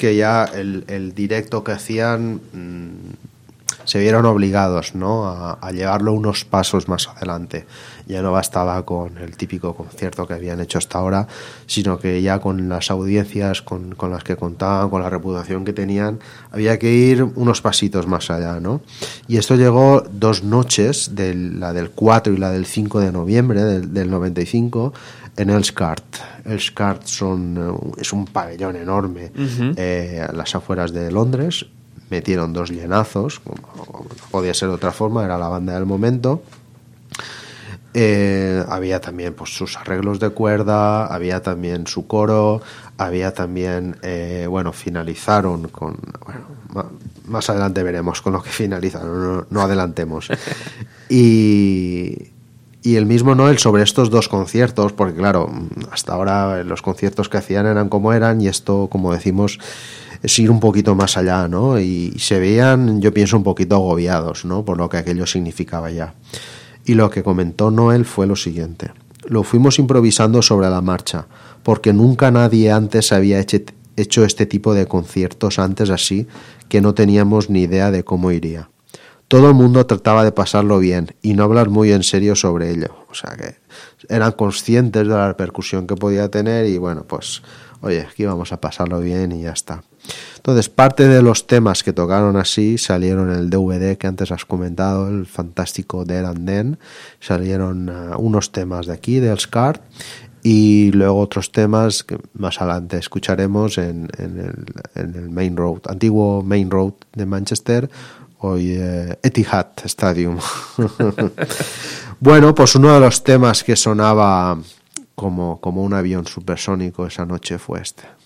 que ya el, el directo que hacían mm, se vieron obligados ¿no? a, a llevarlo unos pasos más adelante. Ya no bastaba con el típico concierto que habían hecho hasta ahora, sino que ya con las audiencias con, con las que contaban, con la reputación que tenían, había que ir unos pasitos más allá. ¿no? Y esto llegó dos noches, de la del 4 y la del 5 de noviembre del, del 95, en Elskart. Elskart son, eh, es un pabellón enorme eh, a las afueras de Londres. Metieron dos llenazos, como como no podía ser de otra forma, era la banda del momento. Eh, había también pues, sus arreglos de cuerda, había también su coro, había también, eh, bueno, finalizaron con, bueno, ma- más adelante veremos con lo que finalizaron, no, no adelantemos. Y, y el mismo Noel sobre estos dos conciertos, porque claro, hasta ahora los conciertos que hacían eran como eran y esto, como decimos, es ir un poquito más allá, ¿no? Y se veían, yo pienso, un poquito agobiados, ¿no? Por lo que aquello significaba ya. Y lo que comentó Noel fue lo siguiente. Lo fuimos improvisando sobre la marcha, porque nunca nadie antes había hecho, este tipo de conciertos antes así, que no teníamos ni idea de cómo iría. Todo el mundo trataba de pasarlo bien y no hablar muy en serio sobre ello. O sea que eran conscientes de la repercusión que podía tener y bueno, pues oye, aquí vamos a pasarlo bien y ya está. Entonces, parte de los temas que tocaron así salieron en el DVD que antes has comentado, el fantástico There and Then. Salieron uh, unos temas de aquí, del Scar, y luego otros temas que más adelante escucharemos en, en, el, en el Main Road, antiguo Main Road de Manchester, hoy eh, Etihad Stadium. bueno, pues uno de los temas que sonaba como, como un avión supersónico esa noche fue este.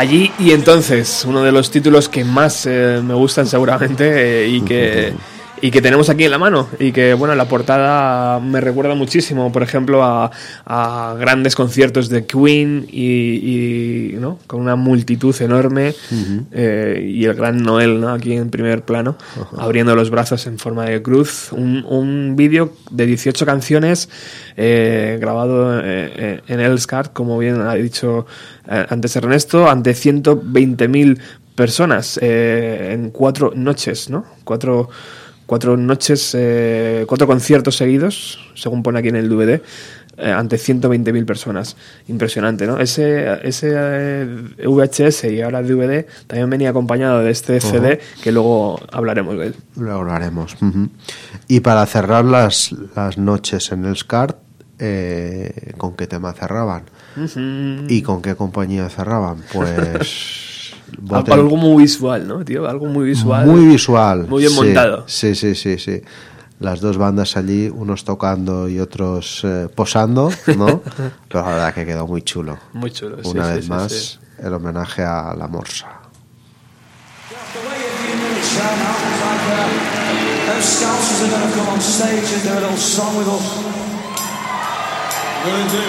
Allí y entonces, uno de los títulos que más eh, me gustan seguramente eh, y que y que tenemos aquí en la mano y que bueno la portada me recuerda muchísimo por ejemplo a, a grandes conciertos de Queen y, y, ¿no? con una multitud enorme eh, y el gran Noel ¿no? aquí en primer plano abriendo los brazos en forma de cruz un, un vídeo de 18 canciones eh, grabado eh, en Elscard como bien ha dicho eh, antes Ernesto ante 120.000 personas eh, en cuatro noches, ¿no? Cuatro, cuatro noches, eh, cuatro conciertos seguidos, según pone aquí en el DVD, eh, ante 120.000 personas. Impresionante, ¿no? Ese, ese eh, VHS y ahora DVD también venía acompañado de este CD que luego hablaremos de él. Lo hablaremos. Y para cerrar las, las noches en el SCART, eh, ¿con qué tema cerraban? ¿Y con qué compañía cerraban? Pues... Al- Boten- Algo muy visual, ¿no, tío? Algo muy visual. Muy visual. Muy bien sí. montado. Sí, sí, sí, sí. Las dos bandas allí, unos tocando y otros eh, posando, ¿no? Pero la verdad que quedó muy chulo. Muy chulo, sí, Una sí, vez sí, más, sí. el homenaje a la morsa. Going to. We're going to do.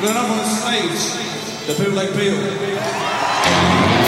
We're going up on the stage. The bootleg Beatle.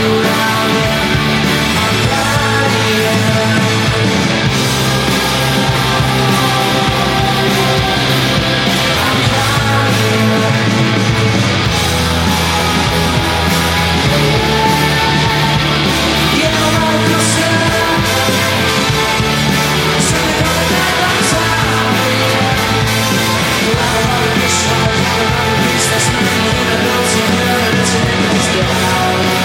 around. down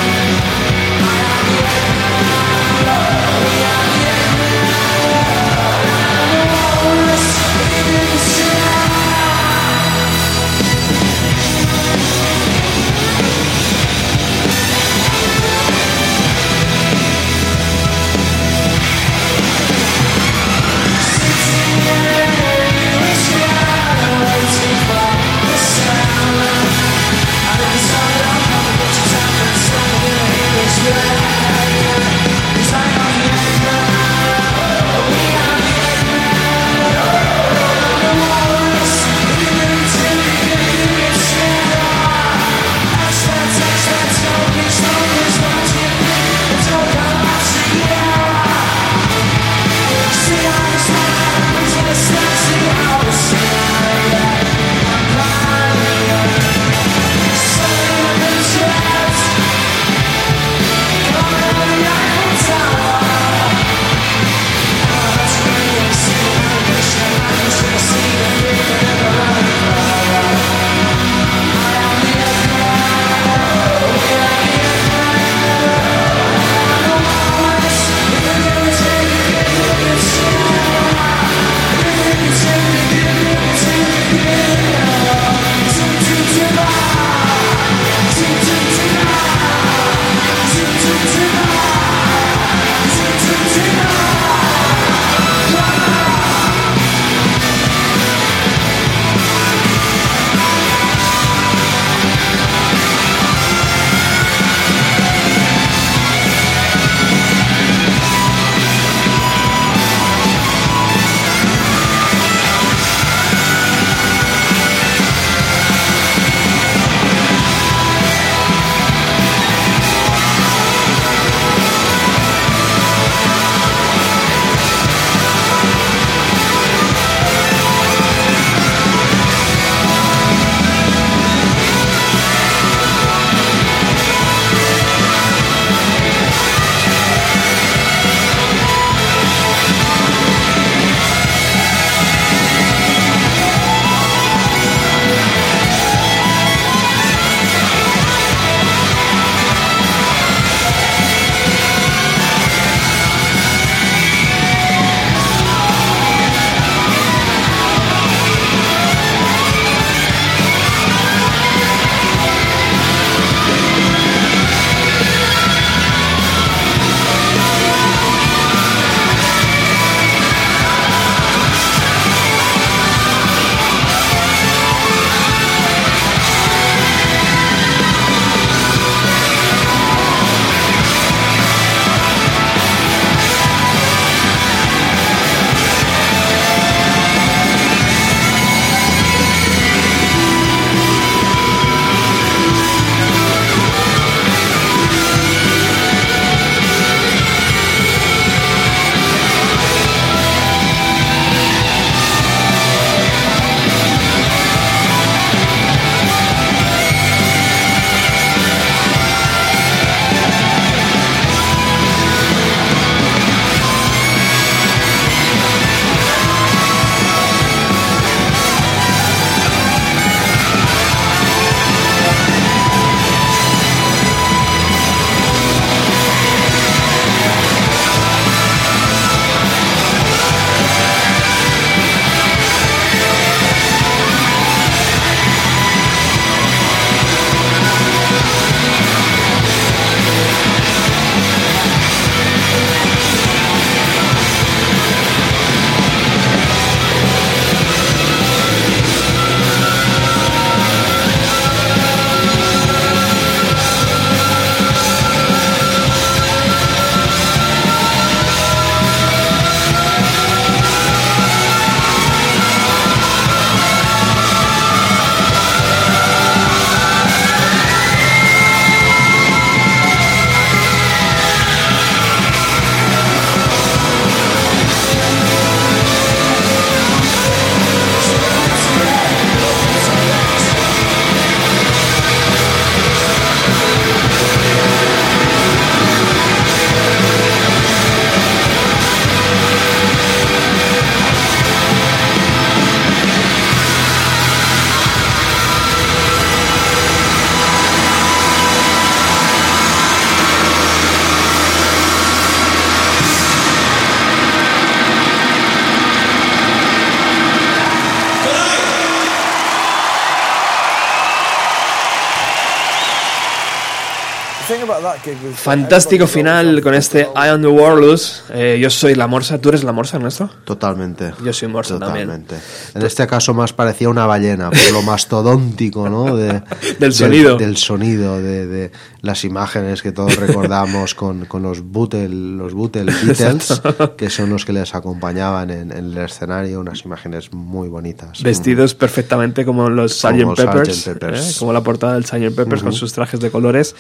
Fantástico final con este I am the Warless. Eh, yo soy la Morsa. ¿Tú eres la Morsa, Ernesto? Totalmente. Yo soy morsa también. En este caso más parecía una ballena, por lo mastodóntico, ¿no? De- Del sonido. Del, sonido, de, de las imágenes que todos recordamos con, con los Beatles, los Beatles, Beatles, que son los que les acompañaban en, en el escenario, unas imágenes muy bonitas. Vestidos perfectamente como los Sgt. Peppers, Sgt. Peppers. ¿eh? como la portada del Sgt. Peppers con sus trajes de colores.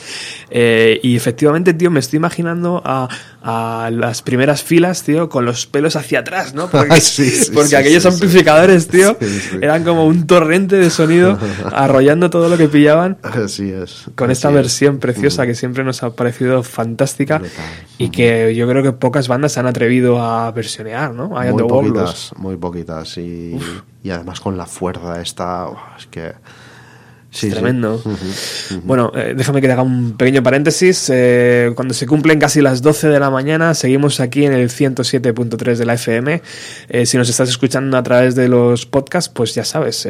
Eh, y efectivamente, tío, me estoy imaginando a, a las primeras filas, tío, con los pelos hacia atrás, ¿no? Porque, Sí, sí, porque sí, aquellos sí, tío, Sí, sí. eran como un torrente de sonido arrollando todo lo que pillaban. Así es. Con así esta es. versión preciosa que siempre nos ha parecido fantástica Brutal. y que yo creo que pocas bandas se han atrevido a versionear, ¿no? Am Muy poquitas, muy poquitas. Y, y además con la fuerza esta, que... Sí, sí. Tremendo. Bueno, eh, déjame que te haga un pequeño paréntesis. Eh, cuando se cumplen casi las 12 de la mañana, seguimos aquí en el 107.3 de la FM. Eh, si nos estás escuchando a través de los podcasts, pues ya sabes,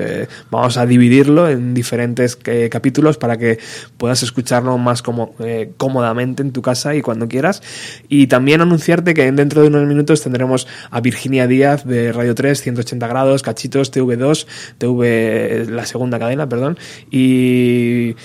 vamos a dividirlo en diferentes capítulos para que puedas escucharlo más como, cómodamente en tu casa y cuando quieras. Y también anunciarte que dentro de unos minutos tendremos a Virginia Díaz de Radio 3, 180 grados, Cachitos, TV2, TV, la segunda cadena, perdón, y,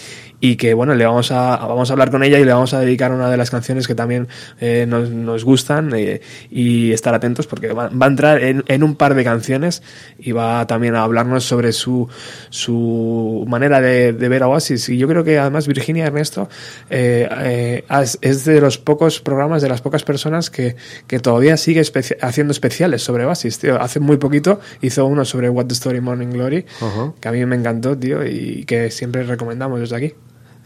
y que bueno, le vamos a, vamos a hablar con ella y le vamos a dedicar una de las canciones que también eh, nos, nos gustan eh, y estar atentos porque va, va a entrar en, en un par de canciones y va también a hablarnos sobre su, su manera de, de ver a Oasis. Y yo creo que además Virginia Ernesto eh, eh, es de los pocos programas, de las pocas personas que, que todavía sigue haciendo especiales sobre Oasis. Tío. Hace muy poquito hizo uno sobre What the Story Morning Glory, que a mí me encantó, tío, y que siempre recomendamos desde aquí.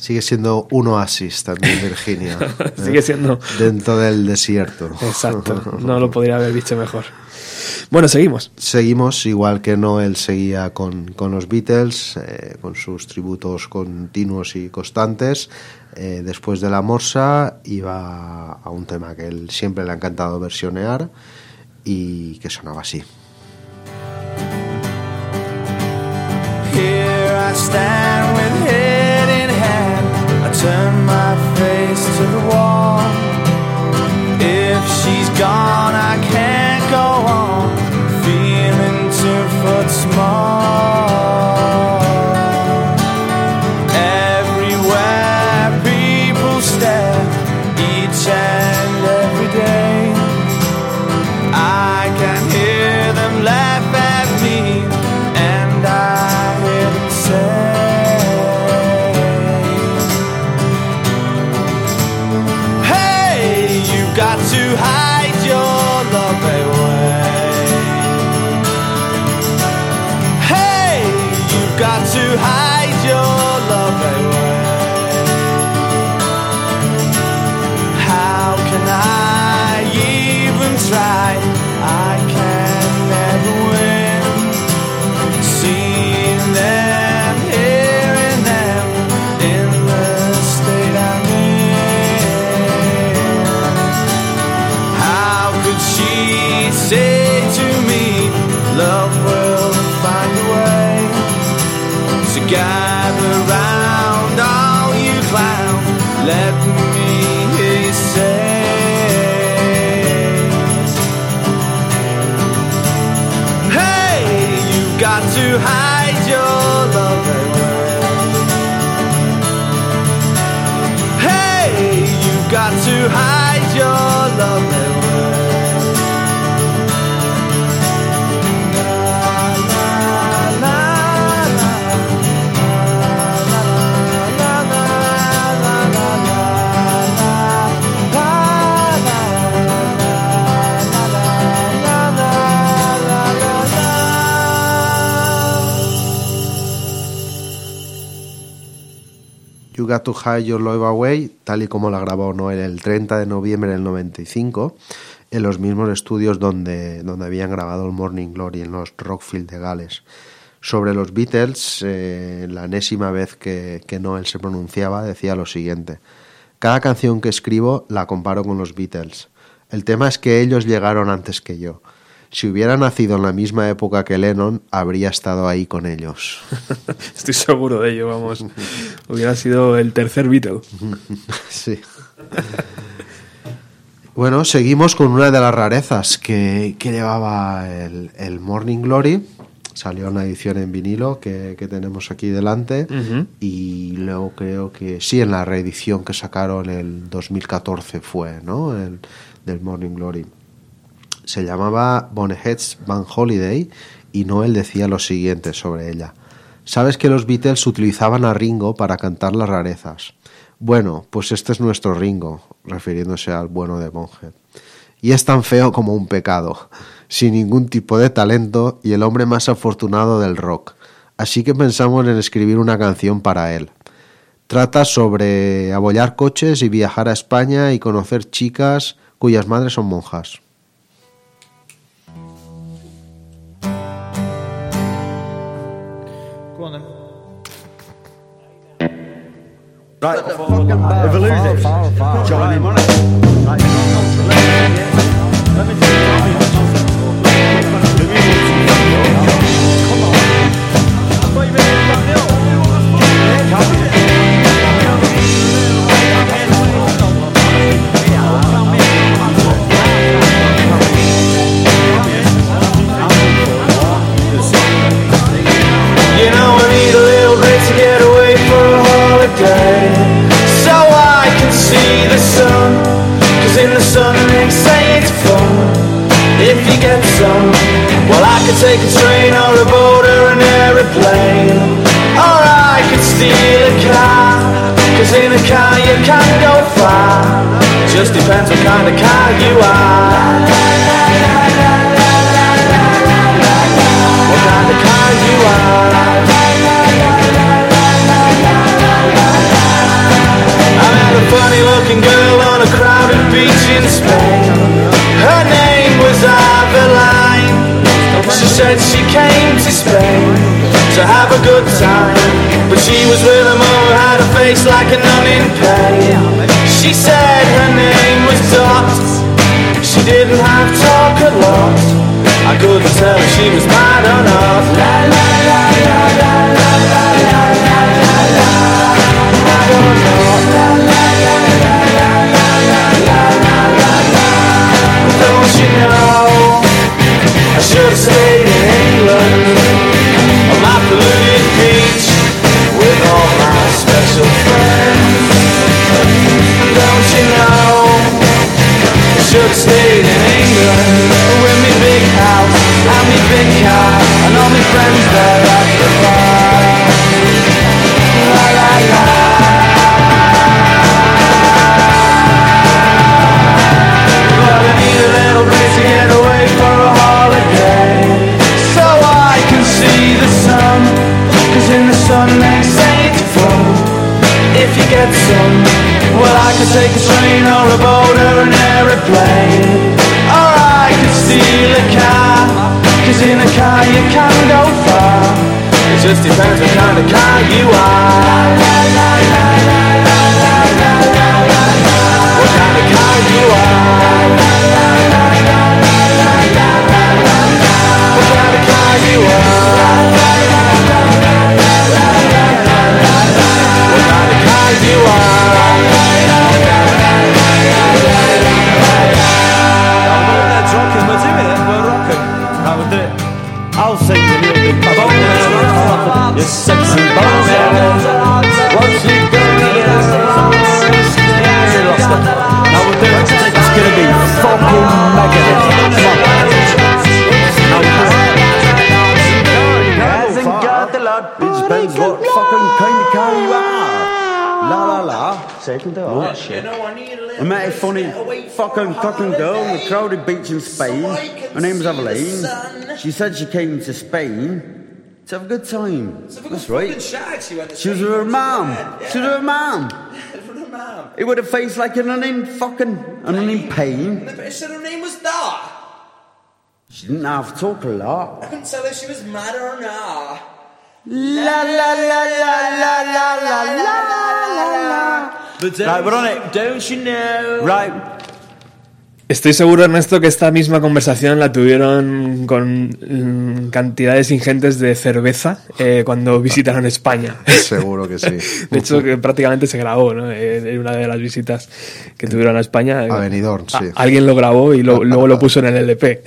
Sigue siendo un oasis también Virginia. Sigue siendo. Dentro del desierto. Exacto, no lo podría haber dicho mejor. Bueno, seguimos. Seguimos, igual que Noel seguía con, con los Beatles, eh, con sus tributos continuos y constantes. Eh, después de la morsa iba a un tema que él siempre le ha encantado versionear y que sonaba así. Here I stand with. I turn my face to the wall. If she's gone, I can't go on. Feeling two foot small. To hide your love Got to Hide Your Love Away, tal y como la grabó Noel el 30 de noviembre del 95, en los mismos estudios donde, donde habían grabado el Morning Glory, en los Rockfield de Gales. Sobre los Beatles, eh, la enésima vez que, que Noel se pronunciaba, decía lo siguiente. Cada canción que escribo la comparo con los Beatles. El tema es que ellos llegaron antes que yo. Si hubiera nacido en la misma época que Lennon, habría estado ahí con ellos. Estoy seguro de ello, vamos. Hubiera sido el tercer Beatle. Sí. Bueno, seguimos con una de las rarezas que, que llevaba el, el Morning Glory. Salió una edición en vinilo que, que tenemos aquí delante. Y luego creo que sí, en la reedición que sacaron el 2014 fue, ¿no? El, del Morning Glory. Se llamaba Boneheads Van Holiday y Noel decía lo siguiente sobre ella. Sabes que los Beatles utilizaban a Ringo para cantar las rarezas. Bueno, pues este es nuestro Ringo, refiriéndose al bueno de Bonhead. Y es tan feo como un pecado, sin ningún tipo de talento y el hombre más afortunado del rock. Así que pensamos en escribir una canción para él. Trata sobre abollar coches y viajar a España y conocer chicas cuyas madres son monjas. Right, if I lose it, join in. Right. It's fun If you get some Well I could take a train or a boat or an aeroplane. Or I could steal a car Cause in a car you can go far. Just depends what kind of car you are. What kind of car you are. I met a funny looking girl on a crowded beach in Spain. Her name was Aveline. She said she came to Spain to have a good time. But she was with a who had a face like a nun in pain. She said her name was Dot. She didn't have talk a lot. I couldn't tell if she was mad or not. La la la la la la should stayed in England beach with all my special friends. Don't you know? I in England with me big house and me big car and all my friends there fucking fucking girl on the crowded beach in Spain. Her name was Aveline. She said she came to Spain to have a good time. That's right. She was with her mum. She was with her mum. It would have faced like an nun in fucking an nun in pain. But it said her name was Dot. She didn't have to talk a lot. I couldn't tell if she was mad or not. La la la la la la la la la la. But Right, we're on it. Don't you know? Right. Estoy seguro, Ernesto, que esta misma conversación la tuvieron con mm, cantidades ingentes de cerveza eh, cuando visitaron España. Seguro que sí. De hecho, que prácticamente se grabó, ¿no? Eh, En una de las visitas que tuvieron a España. A Benidorm, sí. Alguien lo grabó y lo- luego lo puso en el LP.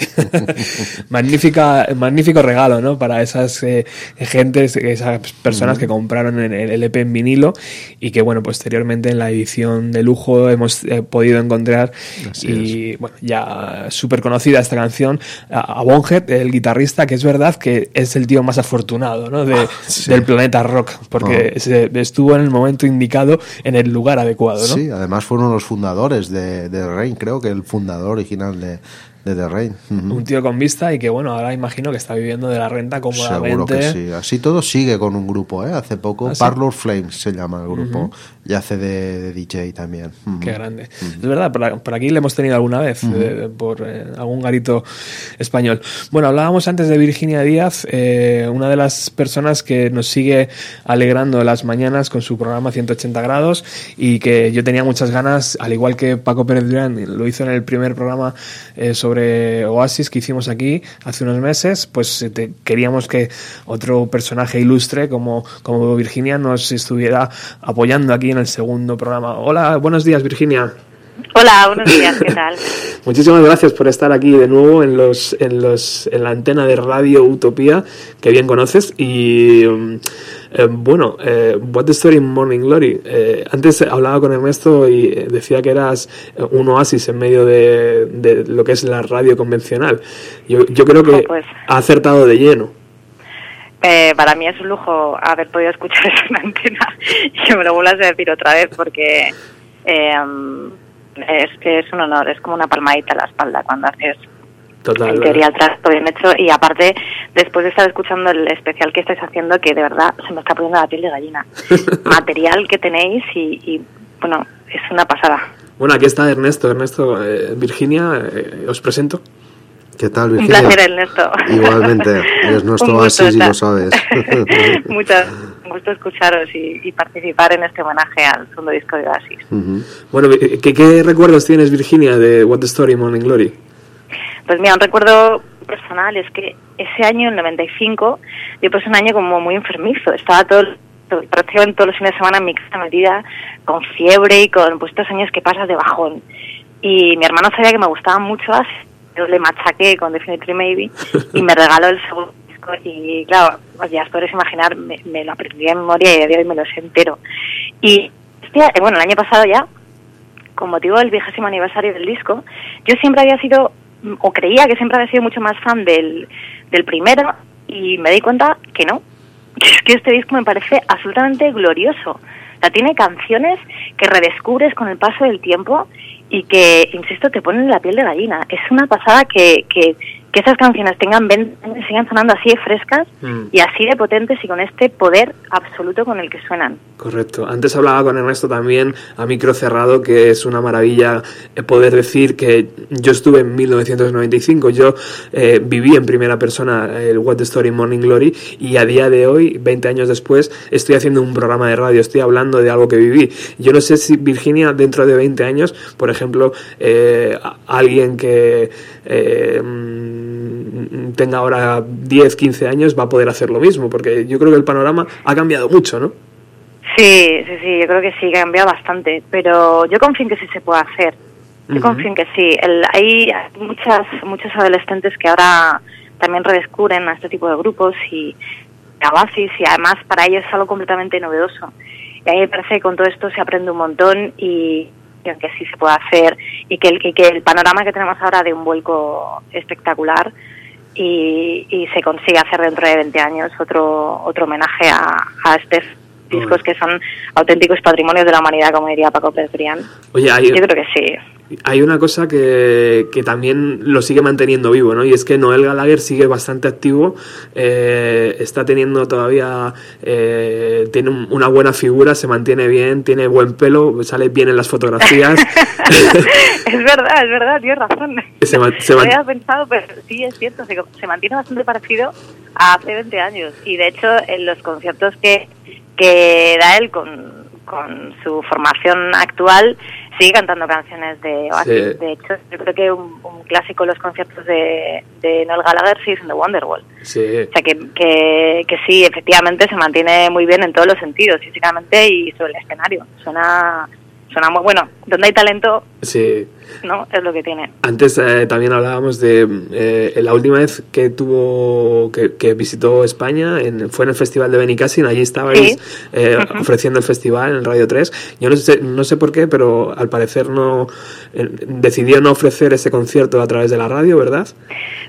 Magnífica, magnífico regalo, ¿no? Para esas eh, gentes, esas personas que compraron el, LP en vinilo y que, bueno, posteriormente en la edición de lujo hemos eh, podido encontrar Así y, bueno, ya súper conocida esta canción a, a Bonhead, el guitarrista, que es verdad que es el tío más afortunado, ¿no? De- sí. Del planeta rock, porque Oh. se- estuvo en el momento indicado, en el lugar adecuado, ¿no? Sí, además fue uno de los fundadores de, de Rain, creo que el fundador original de, de The Rain. Ujú. Un tío con vista y que, bueno, ahora imagino que está viviendo de la renta cómodamente. Seguro que sí. Así todo sigue con un grupo, ¿eh? Hace poco, ¿Ah, sí? Parlor Flames se llama el grupo, y hace de, de DJ también. Qué grande. Es verdad, por, por aquí le hemos tenido alguna vez, eh, por eh, algún garito español. Bueno, hablábamos antes de Virginia Díaz, eh, una de las personas que nos sigue alegrando las mañanas con su programa 180 grados y que yo tenía muchas ganas, al igual que Paco Pérez Durán lo hizo en el primer programa eh, sobre Oasis que hicimos aquí hace unos meses, pues eh, te- queríamos que otro personaje ilustre como, como Virginia nos estuviera apoyando aquí en el segundo programa. Hola, buenos días Virginia. Hola, buenos días, ¿qué tal? Muchísimas gracias por estar aquí de nuevo en los en los en la antena de Radio Utopía que bien conoces y um, eh, bueno, eh, What the Story in Morning Glory. Eh, antes hablaba con Ernesto y eh, decía que eras eh, un oasis en medio de, de lo que es la radio convencional. Yo, yo creo que pues. ha acertado de lleno. Eh, para mí es un lujo haber podido escuchar eso en la antena y que me lo vuelvas a decir otra vez porque es, es un honor, es como una palmadita a la espalda cuando haces Total. en teoría el trato bien hecho y aparte después de estar escuchando el especial que estáis haciendo que de verdad se me está poniendo la piel de gallina material que tenéis y, y, bueno es una pasada Bueno, aquí está Ernesto. Ernesto, eh, Virginia, eh, os presento. ¿Qué tal, un Virginia? placer Ernesto Igualmente, eres nuestro Un oasis y lo sabes. Muchas un gusto escucharos y, y participar en este homenaje al segundo disco de Oasis. Ujú. Bueno, eh, ¿qué, qué recuerdos tienes, Virginia, de What the Story in Morning Glory? Pues mira, un recuerdo personal es que ese año, el 95, yo pasé un año como muy enfermizo. Estaba todo, todo- prácticamente todos los fines de semana en mi casa metida con fiebre y con pues estos años que pasas de bajón. Y mi hermano sabía que me gustaba mucho así, yo le machaqué con Definitely Maybe y me regaló el segundo disco y claro, pues ya os podréis imaginar, me, me lo aprendí de memoria y a día de hoy me lo sé entero. Y hostia, eh, bueno, el año pasado ya, con motivo del vigésimo aniversario del disco, yo siempre había sido, o creía que siempre había sido mucho más fan del, del primero, y me di cuenta que no. Que es que este disco me parece absolutamente glorioso. O sea, tiene canciones que redescubres con el paso del tiempo y que, insisto, te ponen la piel de gallina. Es una pasada que, que, que esas canciones tengan 20 años y sigan sonando así de frescas Mm. y así de potentes y con este poder absoluto con el que suenan. Correcto. Antes hablaba con Ernesto también a micro cerrado que es una maravilla eh, poder decir que yo estuve en 1995, yo eh, viví en primera persona el What the Story Morning Glory y a día de hoy, 20 años después, estoy haciendo un programa de radio, estoy hablando de algo que viví. Yo no sé si Virginia dentro de 20 años, por ejemplo, eh, alguien que eh, tenga ahora 10, 15 años va a poder hacer lo mismo, porque yo creo que el panorama ha cambiado mucho, ¿no? Sí, sí, sí, yo creo que sí, que ha cambiado bastante, pero yo confío en que sí se puede hacer. Yo confío en que sí. El, hay muchas, muchos adolescentes que ahora también redescubren a este tipo de grupos y a Oasis y además para ellos es algo completamente novedoso. Y a mí me parece que con todo esto se aprende un montón y y que sí se puede hacer y que el, y que el panorama que tenemos ahora de un vuelco espectacular y, y se consigue hacer dentro de 20 años otro otro homenaje a, a estos discos que son auténticos patrimonios de la humanidad, como diría Paco Pérez Brián. Oye, hay, Yo creo que sí. hay una cosa que, que también lo sigue manteniendo vivo, ¿no? Y es que Noel Gallagher sigue bastante activo, eh, está teniendo todavía, eh, tiene un- una buena figura, se mantiene bien, tiene buen pelo, sale bien en las fotografías. es verdad, es verdad, tienes razón. Se había pensado, pero sí es cierto, se, se mantiene bastante parecido a hace 20 años. Y de hecho, en los conciertos que, que da él con, con su formación actual, sigue cantando canciones de Oasis. Sí. De hecho, yo creo que un, un clásico en los conciertos de, de Noel Gallagher sí es en The Wonderwall. Sí. O sea, que, que, que sí, efectivamente se mantiene muy bien en todos los sentidos, físicamente y sobre el escenario. Suena, suena muy bueno. Donde hay talento, Sí. ¿no? Es lo que tiene. Antes eh, también hablábamos de eh, la última vez que tuvo que, que visitó España en- fue en el festival de Benicassin allí estabais Sí. eh, ofreciendo el festival en Radio 3 yo no sé no sé por qué pero al parecer no eh, decidió no ofrecer ese concierto a través de la radio verdad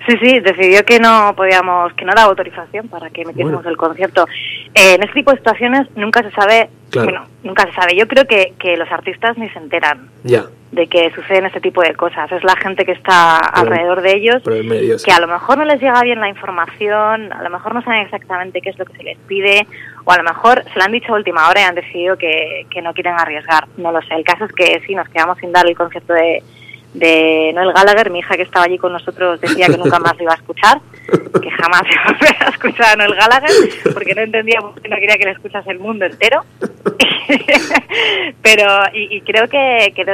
Sí, sí, decidió que no podíamos, que no daba autorización para que metiésemos Bueno. el concierto. Eh, en este tipo de situaciones nunca se sabe, Claro. bueno, nunca se sabe. Yo creo que, que los artistas ni se enteran ya de que suceden este tipo de cosas. Es la gente que está alrededor de ellos medio sí. que a lo mejor no les llega bien la información, a lo mejor no saben exactamente qué es lo que se les pide, o a lo mejor se lo han dicho a última hora y han decidido que, que no quieren arriesgar. No lo sé. El caso es que sí, nos quedamos sin dar el concierto de, de Noel Gallagher. Mi hija que estaba allí con nosotros decía que nunca más lo iba a escuchar, que jamás iba a escuchar a Noel Gallagher, porque no entendía por qué no quería que le escuchase el mundo entero. Pero, y, y creo que, que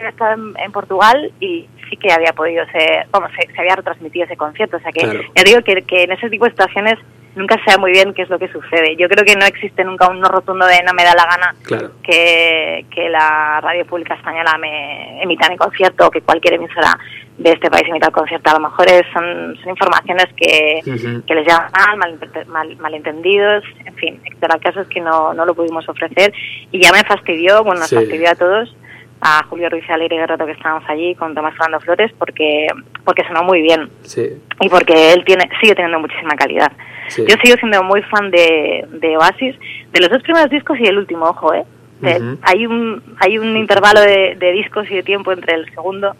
que estaba en, en Portugal y sí que había podido ser, vamos, se, se había retransmitido ese concierto. O sea que Claro. ya digo que, que en ese tipo de situaciones nunca se sabe muy bien qué es lo que sucede. Yo creo que no existe nunca un no rotundo de no me da la gana claro que, que la radio pública española me emita mi concierto o que cualquier emisora de este país emita el concierto. A lo mejor es- son, son informaciones que, que les llaman mal, malinterpre- mal- malentendidos, en fin. Pero el caso es que no, no lo pudimos ofrecer y ya me fastidió, bueno, nos Sí. fastidió a todos, a Julio Ruiz y a Leire Guerrero que estábamos allí con Tomás Fernando Flores porque, porque sonó muy bien sí y porque él tiene sigue teniendo muchísima calidad. Sí. Yo sigo siendo muy fan de, de Oasis, de los dos primeros discos y el último, ojo, ¿eh? De-. Hay un hay un intervalo de, de discos y de tiempo entre el segundo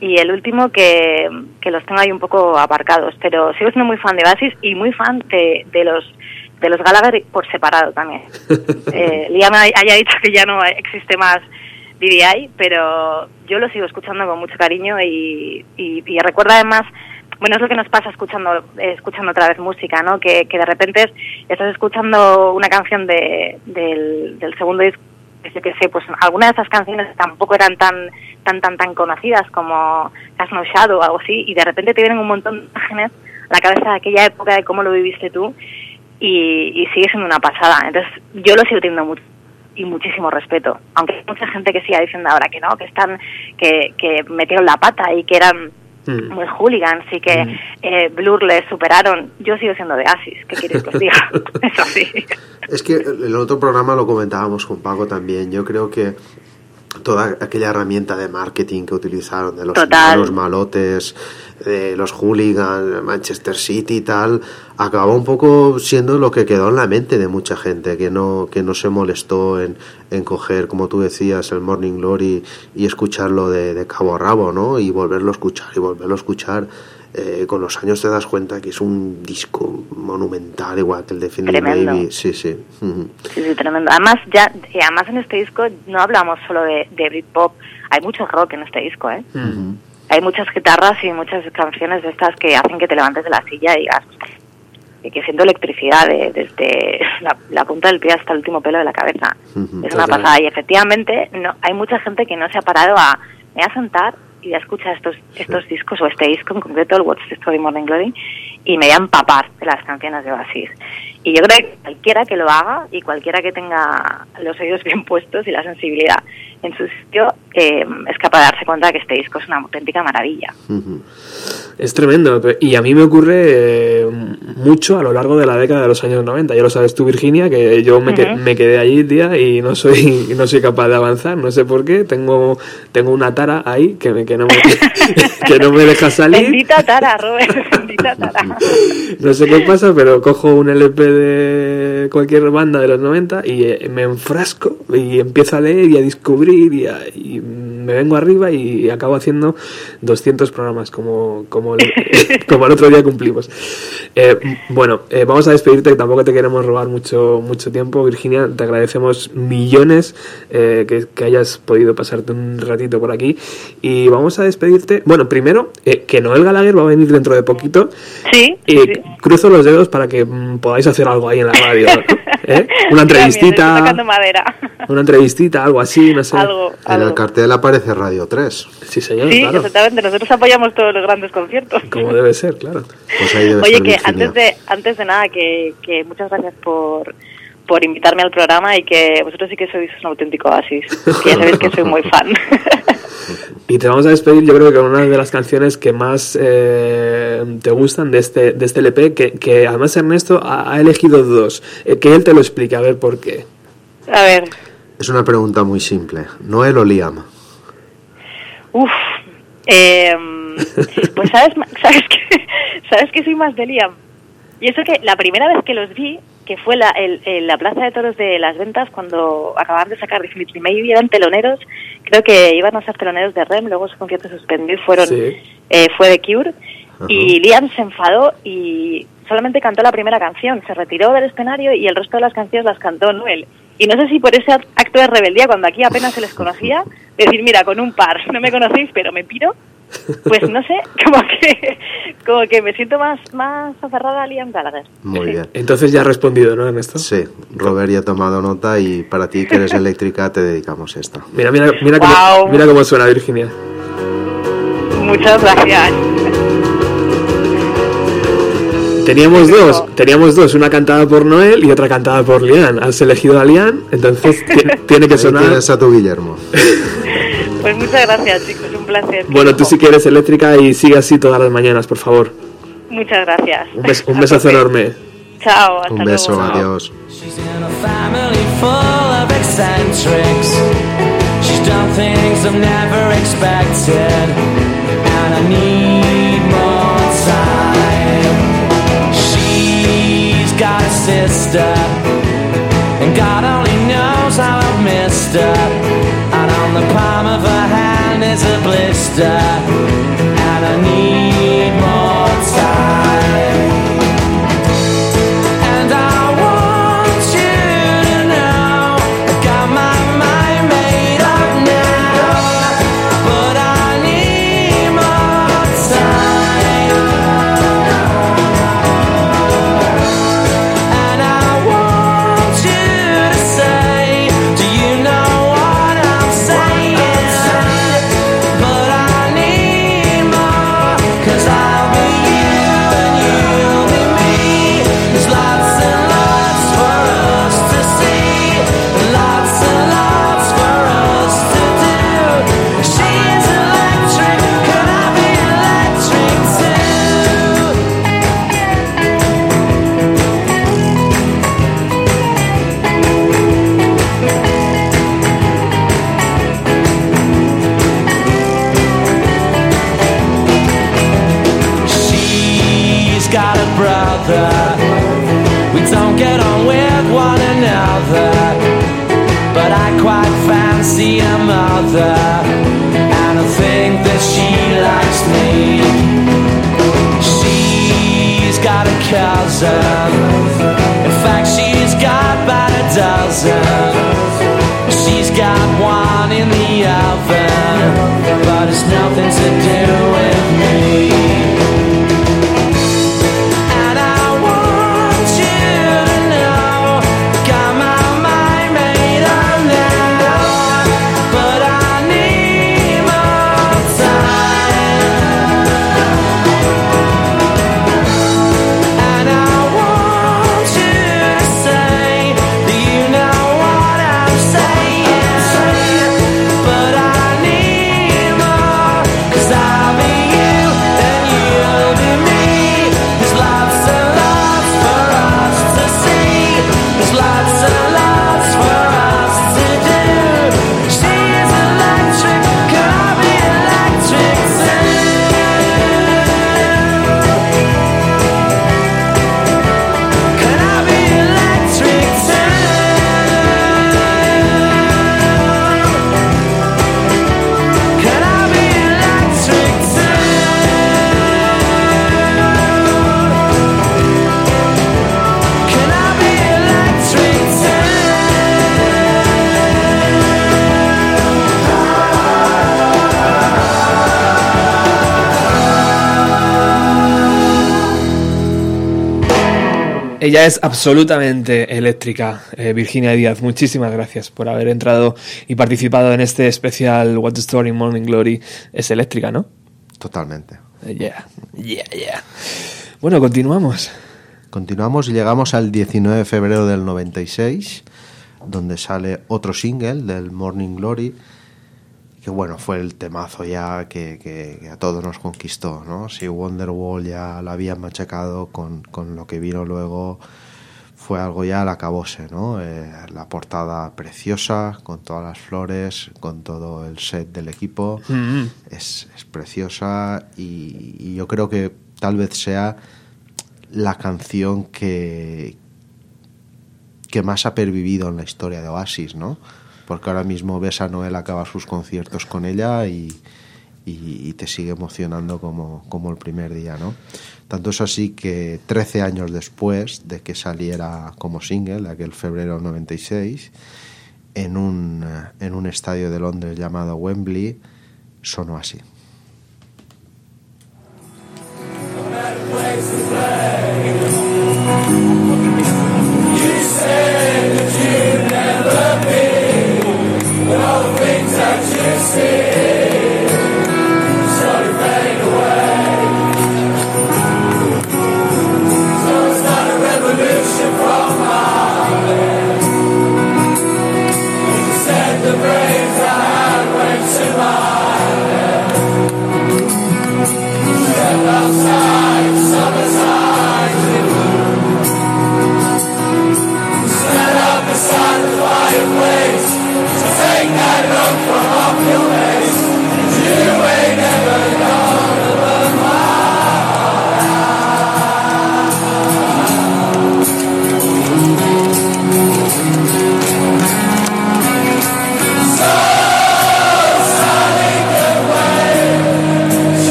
y el último que, que los tengo ahí un poco aparcados, pero sigo siendo muy fan de Oasis y muy fan de, de los de los Gallagher por separado también. eh, Liam hay- haya dicho que ya no existe más Pero yo lo sigo escuchando con mucho cariño y, y, recuerda además, bueno, es lo que nos pasa escuchando eh, escuchando otra vez música, ¿no? Que, que de repente es- estás escuchando una canción de, del, segundo disco, que que sé, pues algunas de esas canciones tampoco eran tan tan tan tan conocidas como Has No Shadow o algo así, y de repente te vienen un montón de imágenes a la cabeza de aquella época de cómo lo viviste tú y, y sigue siendo una pasada. Entonces, yo lo sigo teniendo mucho y muchísimo respeto. Aunque hay mucha gente que siga diciendo ahora que no, que están, que, que metieron la pata y que eran Mm. muy hooligans y que eh, Blur les superaron. Yo sigo siendo de Asis, ¿qué queréis que os diga? Eso sí. Es que el otro programa lo comentábamos con Paco también. Yo creo que toda aquella herramienta de marketing que utilizaron de los, malotes, de los hooligans, Manchester City y tal, acabó un poco siendo lo que quedó en la mente de mucha gente, que no, que no se molestó en, en coger, como tú decías, el Morning Glory y escucharlo de, de cabo a rabo, ¿no? Y volverlo a escuchar y volverlo a escuchar. Eh, con los años te das cuenta que es un disco monumental, igual que el de Finley Tremendo. Baby. Sí, sí. Sí, sí, tremendo. Además, ya, y además en este disco no hablamos solo de, de Britpop, hay mucho rock en este disco, ¿eh? Hay muchas guitarras y muchas canciones de estas que hacen que te levantes de la silla y digas que siento electricidad de- desde la, la punta del pie hasta el último pelo de la cabeza. Es una total. pasada y efectivamente no hay mucha gente que no se ha parado a me voy a sentar y voy a escuchar estos estos discos o este disco en concreto el What's the Story Morning Glory y me voy a empapar de las canciones de Oasis. Y yo creo que cualquiera que lo haga y cualquiera que tenga los oídos bien puestos y la sensibilidad en su sitio eh, es capaz de darse cuenta de que este disco es una auténtica maravilla. Es tremendo. Y a mí me ocurre eh, mucho a lo largo de la década de los años 90. Ya lo sabes tú, Virginia, que yo me, que- Ujú. me quedé allí, tía, y no soy, y no soy capaz de avanzar. No sé por qué. Tengo, tengo una tara ahí que, me- que, no, me, que no me deja salir. Bendita Tara, Robert, bendita Tara. No sé qué pasa, pero cojo un LP de cualquier banda de los 90 y eh, me enfrasco y empiezo a leer y a descubrir y, me vengo arriba y acabo haciendo 200 programas como, como, el, como el otro día cumplimos. Eh, bueno, eh, vamos a despedirte, que tampoco te queremos robar mucho, mucho tiempo, Virginia. Te agradecemos millones eh, que, que hayas podido pasarte un ratito por aquí. Y vamos a despedirte. Bueno, primero, eh, que Noel Gallagher va a venir dentro de poquito. Sí, Y sí. cruzo los dedos para que mm, podáis hacer algo ahí en la radio. ¿no? ¿Eh? Una Estoy entrevistita. tocando madera. Una entrevistita, algo así, no sé. algo, En algo. el cartel aparece Radio 3. Sí, señor, Sí, claro. exactamente. Nosotros apoyamos todos los grandes conciertos. Como debe ser, claro. Pues ahí debe Oye, estar que Virginia. antes de, antes de nada, que, que muchas gracias por, por invitarme al programa y que vosotros sí que sois un auténtico oasis. Que ya sabéis que soy muy fan. Y te vamos a despedir, yo creo que con una de las canciones que más eh, te gustan de este, de este LP, que, que además Ernesto ha, ha elegido dos. Eh, que él te lo explique, a ver por qué. A ver, Es una pregunta muy simple. ¿Noel o Liam? uff. em, pues sabes, sabes que sabes que soy más de Liam. Y eso que la primera vez que los vi, que fue la, el- la Plaza de Toros de las Ventas, cuando acababan de sacar Definitely Maybe, eran teloneros, creo que iban a ser teloneros de REM, luego su concierto suspendió y fueron, Sí. eh, fue de Cure. Y Liam se enfadó y solamente cantó la primera canción, se retiró del escenario y el resto de las canciones las cantó Noel. Y no sé si por ese acto de rebeldía, cuando aquí apenas se les conocía, decir, mira, con un par, no me conocéis, pero me piro, pues no sé, como que, como que me siento más, más aferrada a Liam Gallagher. Muy bien. Entonces ya ha respondido, ¿no, Ernesto? Sí, Robert ya ha tomado nota y para ti que eres eléctrica te dedicamos esta. Mira, mira, mira, cómo, Guau. mira cómo suena Virginia. Muchas gracias. Teníamos dos, teníamos dos, una cantada por Noel y otra cantada por Lian. Has elegido a Lian, entonces tiene, tiene que Ahí sonar. tienes a tu Guillermo. Pues muchas gracias, chicos, un placer. Bueno, tú sí que eres eléctrica y sigue así todas las mañanas, por favor. Muchas gracias. Un, bes- un besazo enorme. Chao, hasta Un beso, luego. adiós. She's in a family full of eccentrics. She's done things I've never expected. And I need more time. She's got a sister. And God only knows how I've missed her. And on the there's a blister. Ella es absolutamente eléctrica, eh, Virginia Díaz. Muchísimas gracias por haber entrado y participado en este especial What's the Story Morning Glory. Es eléctrica, ¿no? Totalmente. Eh, Yeah, yeah, yeah. Bueno, continuamos. Continuamos y llegamos al 19 de febrero del 96, donde sale otro single del Morning Glory, que bueno, fue el temazo ya que, que- que a todos nos conquistó, ¿no? Si Wonderwall ya la habían machacado con, con lo que vino luego, fue algo ya al acabose, ¿no? Eh, la portada preciosa, con todas las flores, con todo el set del equipo, Mm, es, es preciosa y, y yo creo que tal vez sea la canción que, que más ha pervivido en la historia de Oasis, ¿no? Porque ahora mismo ves a Noel acabar sus conciertos con ella y, te sigue emocionando como, como el primer día, ¿no? Tanto es así que 13 años después de que saliera como single, aquel febrero del 96, en un, eh, en un estadio de Londres llamado Wembley, sonó así.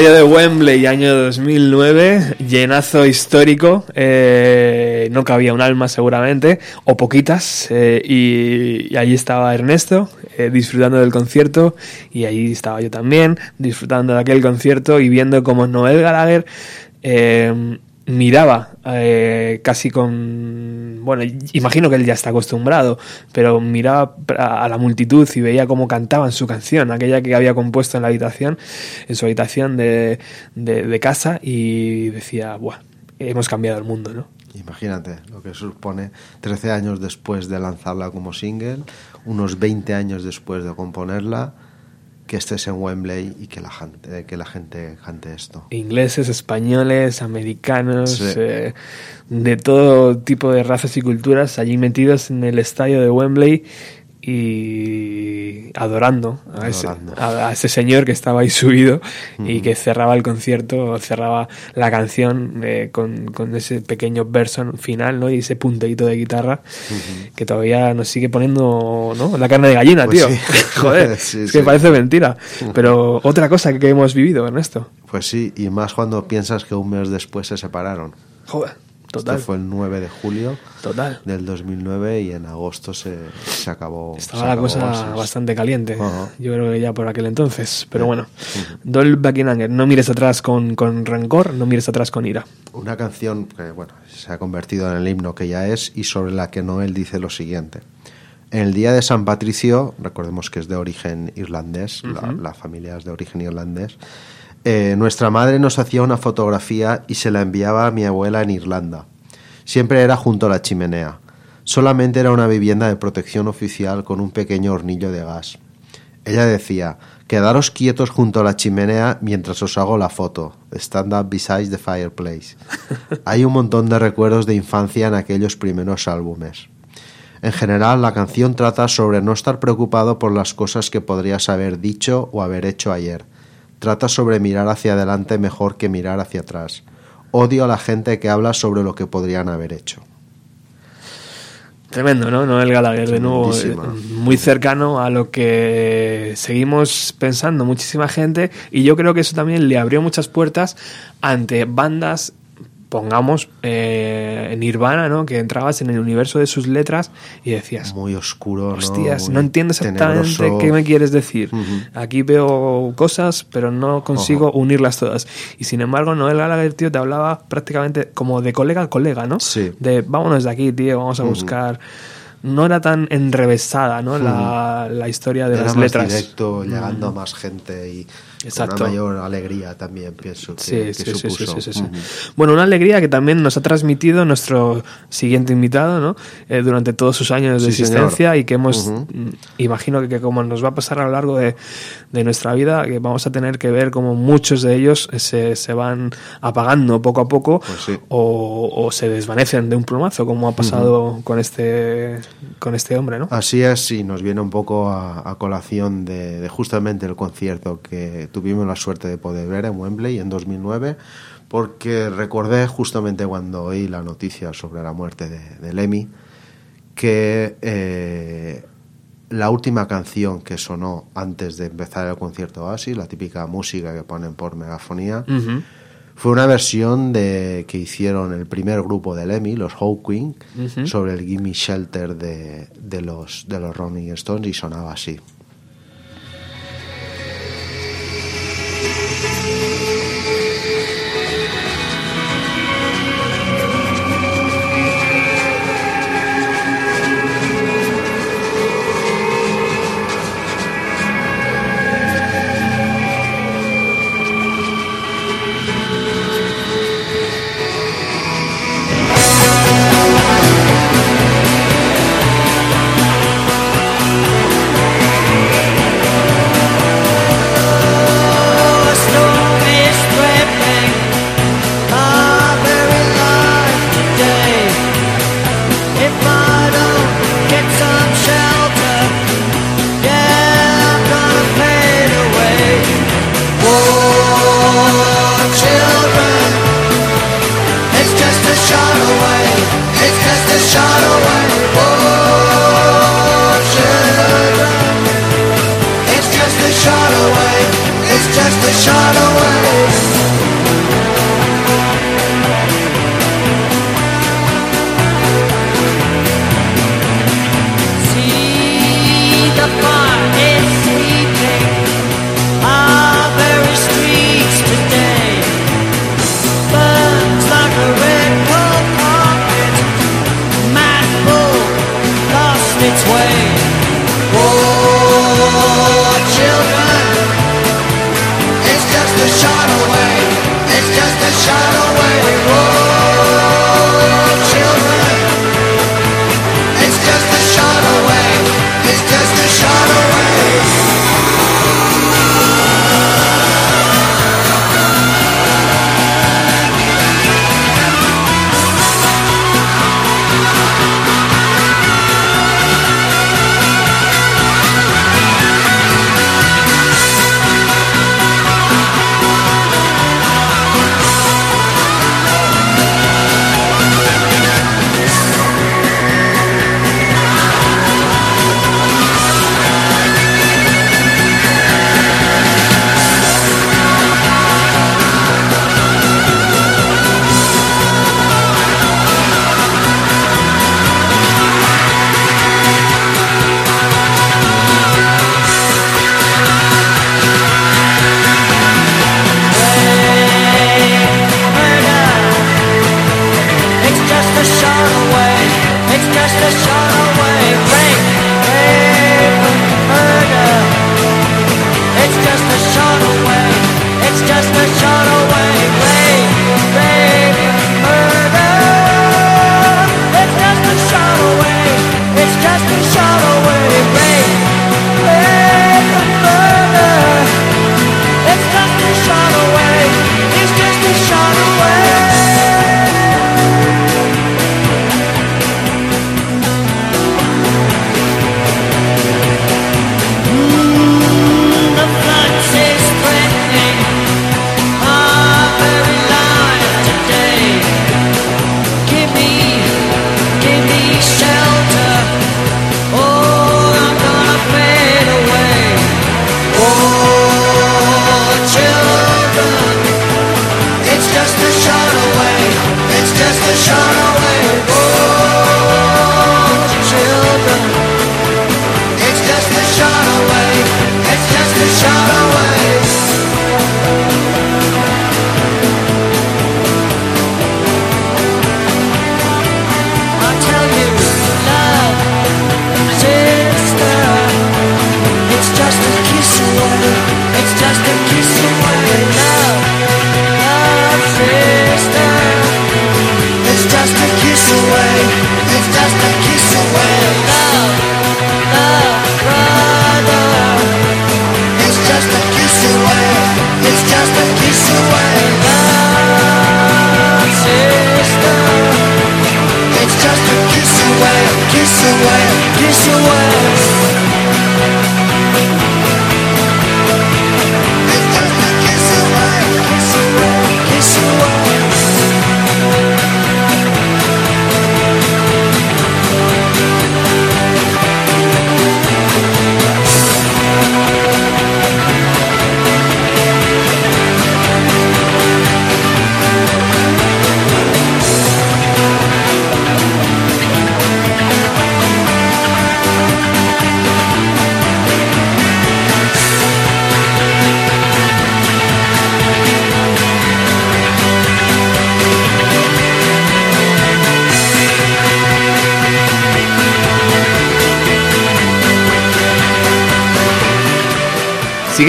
Estadio de Wembley, año 2009, llenazo histórico, eh, no cabía un alma seguramente, o poquitas, eh, y, allí estaba Ernesto eh, disfrutando del concierto, y allí estaba yo también disfrutando de aquel concierto y viendo como Noel Gallagher miraba eh, casi con bueno imagino que él ya está acostumbrado pero miraba a la multitud y veía cómo cantaban su canción aquella que había compuesto en la habitación en su habitación de, de, de casa y decía Buah, hemos cambiado el mundo no Imagínate lo que supone 13 años después de lanzarla como single, unos 20 años después de componerla, que estés en Wembley y que la gente, que la gente cante esto. ingleses españoles americanos Sí. eh, de todo tipo de razas y culturas allí metidos en el estadio de Wembley y adorando a, ese, Adorando. a- a ese señor que estaba ahí subido y que cerraba el concierto, cerraba la canción eh, con, con ese pequeño verso final ¿no? y ese punteíto de guitarra que todavía nos sigue poniendo ¿no? la carne de gallina, Pues tío. sí. Joder, Sí, es que sí. parece mentira. Pero otra cosa que hemos vivido, Ernesto. Pues sí, y más cuando piensas que un mes después se separaron. Joder, total. Esto fue el 9 de julio Total. del 2009 y en agosto se, se acabó. Estaba se la acabó cosa bastante caliente. Yo creo que ya por aquel entonces. Pero bueno, Dol Buckingham, no mires atrás con, con rencor, no mires atrás con ira. Una canción que bueno, se ha convertido en el himno que ya es y sobre la que Noel dice lo siguiente. En el día de San Patricio, recordemos que es de origen irlandés, la, la familia es de origen irlandés, eh, nuestra madre nos hacía una fotografía y se la enviaba a mi abuela en Irlanda. Siempre era junto a la chimenea. Solamente era una vivienda de protección oficial con un pequeño hornillo de gas. Ella decía, quedaros quietos junto a la chimenea mientras os hago la foto. Stand up beside the fireplace. Hay un montón de recuerdos de infancia en aquellos primeros álbumes. En general, la canción trata sobre no estar preocupado por las cosas que podrías haber dicho o haber hecho ayer. Trata sobre mirar hacia adelante mejor que mirar hacia atrás. Odio a la gente que habla sobre lo que podrían haber hecho. Tremendo, ¿no? Noel Gallagher, de nuevo, muy cercano a lo que seguimos pensando muchísima gente y yo creo que eso también le abrió muchas puertas ante bandas, pongamos, eh, Nirvana, ¿no? Que entrabas en el universo de sus letras y decías, Muy oscuro, ¿no? Hostias, Muy no entiendo exactamente tenebroso. qué me quieres decir. Aquí veo cosas, pero no consigo unirlas todas. Y sin embargo, Noel Gallagher, tío, te hablaba prácticamente como de colega a colega, ¿no? Sí. De vámonos de aquí, tío, vamos a buscar. No era tan enrevesada, ¿no? La, la historia de Era las más letras. Directo, llegando a más gente y Exacto. con una mayor alegría también, pienso que, Sí, que sí, supuso. sí, sí, sí. Ujú. Bueno, una alegría que también nos ha transmitido nuestro siguiente invitado, ¿no? Eh, durante todos sus años de existencia señor. y que hemos, Ujú. mm, imagino que, que como nos va a pasar a lo largo de, de nuestra vida, que vamos a tener que ver como muchos de ellos se, se van apagando poco a poco Pues o, o se desvanecen de un plumazo, como ha pasado con este con este hombre, ¿no? Así es, y nos viene un poco a, a colación de, de justamente el concierto que tuvimos la suerte de poder ver en Wembley en 2009, porque recordé justamente cuando oí la noticia sobre la muerte de, de Lemmy, que eh, la última canción que sonó antes de empezar el concierto Oasis, la típica música que ponen por megafonía, fue una versión de que hicieron el primer grupo de Lemmy, los Hawking, sobre el Gimme Shelter de, de los, de los Rolling Stones y sonaba así.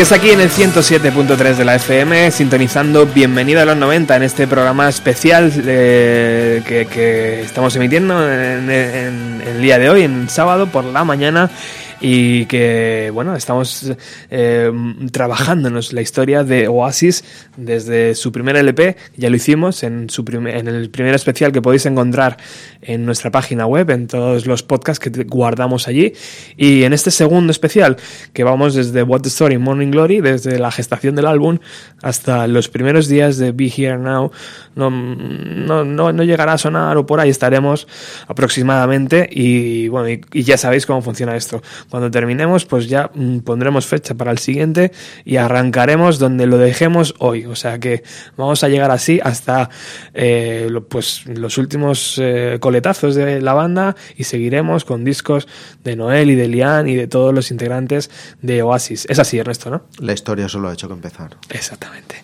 Sigues aquí en el 107.3 de la FM, sintonizando Bienvenida a los 90 en este programa especial eh, que, estamos emitiendo en, el día de hoy, en sábado por la mañana. Y que, bueno, estamos eh, trabajándonos la historia de Oasis desde su primer LP, ya lo hicimos en, su en el primer especial que podéis encontrar en nuestra página web, en todos los podcasts que guardamos allí. Y en este segundo especial, que vamos desde What the Story Morning Glory, desde la gestación del álbum hasta los primeros días de Be Here Now, no, no, no, no llegará a sonar o por ahí estaremos aproximadamente. Y bueno, y, ya sabéis cómo funciona esto. Cuando terminemos, pues ya mm, pondremos fecha para el siguiente y arrancaremos donde lo dejemos hoy. O sea que vamos a llegar así hasta eh, pues los últimos eh, coletazos de la banda y seguiremos con discos de Noel y de Lian y de todos los integrantes de Oasis. Es así, Ernesto, ¿no? La historia solo ha hecho que empezar. Exactamente.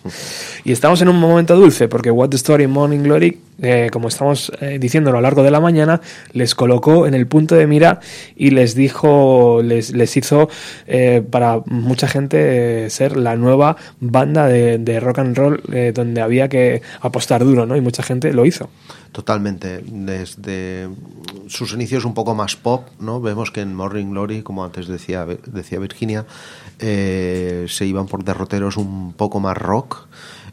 Y estamos en un momento dulce porque What the Story Morning Glory, eh, como estamos eh, diciendo a lo largo de la mañana, les colocó en el punto de mira y les dijo, les, les hizo eh, para mucha gente eh, ser la nueva banda de, de rock and roll eh, donde había que apostar duro, ¿no? Y mucha gente lo hizo. Totalmente. Desde sus inicios un poco más pop, ¿no? Vemos que en Morning Glory, como antes decía, decía Virginia, se iban por derroteros un poco más rock.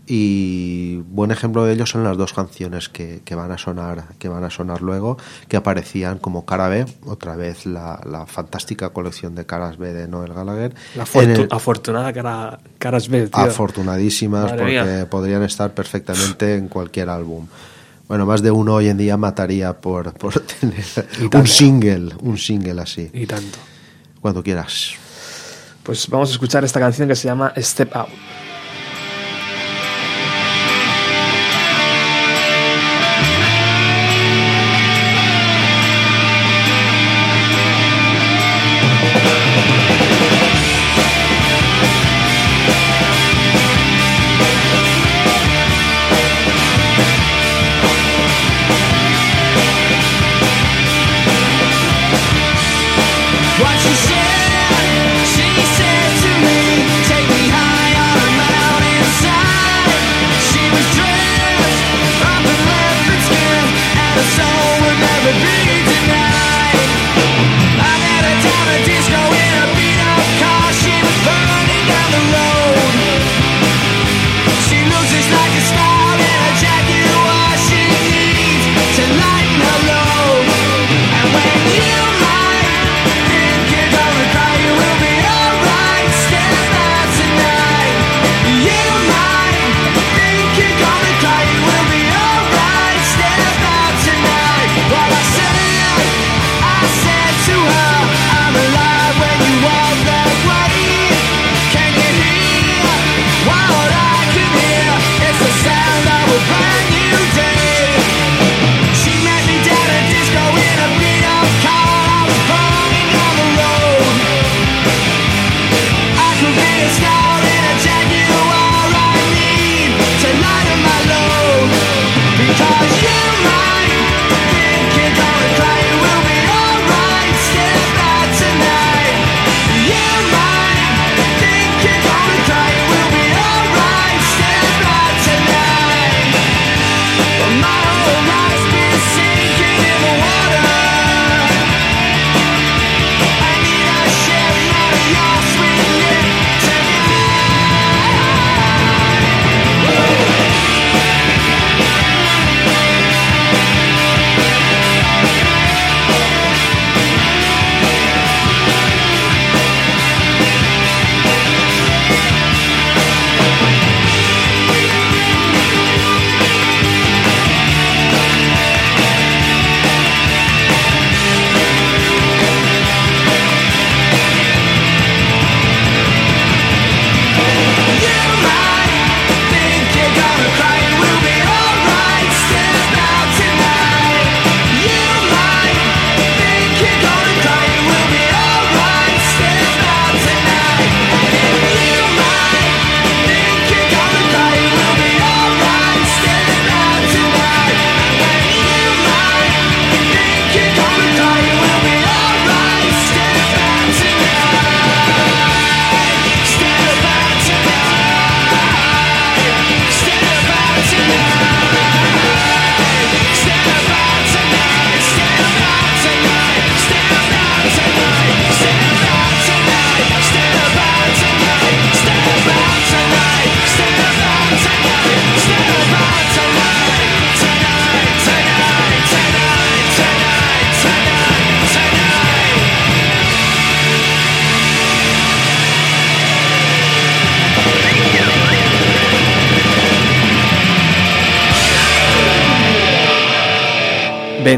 Y buen ejemplo de ello son las dos canciones que, que van a sonar, que van a sonar luego, que aparecían como cara B, otra vez la, la fantástica colección de caras B de Noel Gallagher. La el- afortunada cara, caras B, tío. afortunadísimas Madre porque mía. podrían estar perfectamente en cualquier álbum. Bueno, más de uno hoy en día mataría por, por tener un single, un single así. Y tanto. Cuando quieras. Pues vamos a escuchar esta canción que se llama Step Out.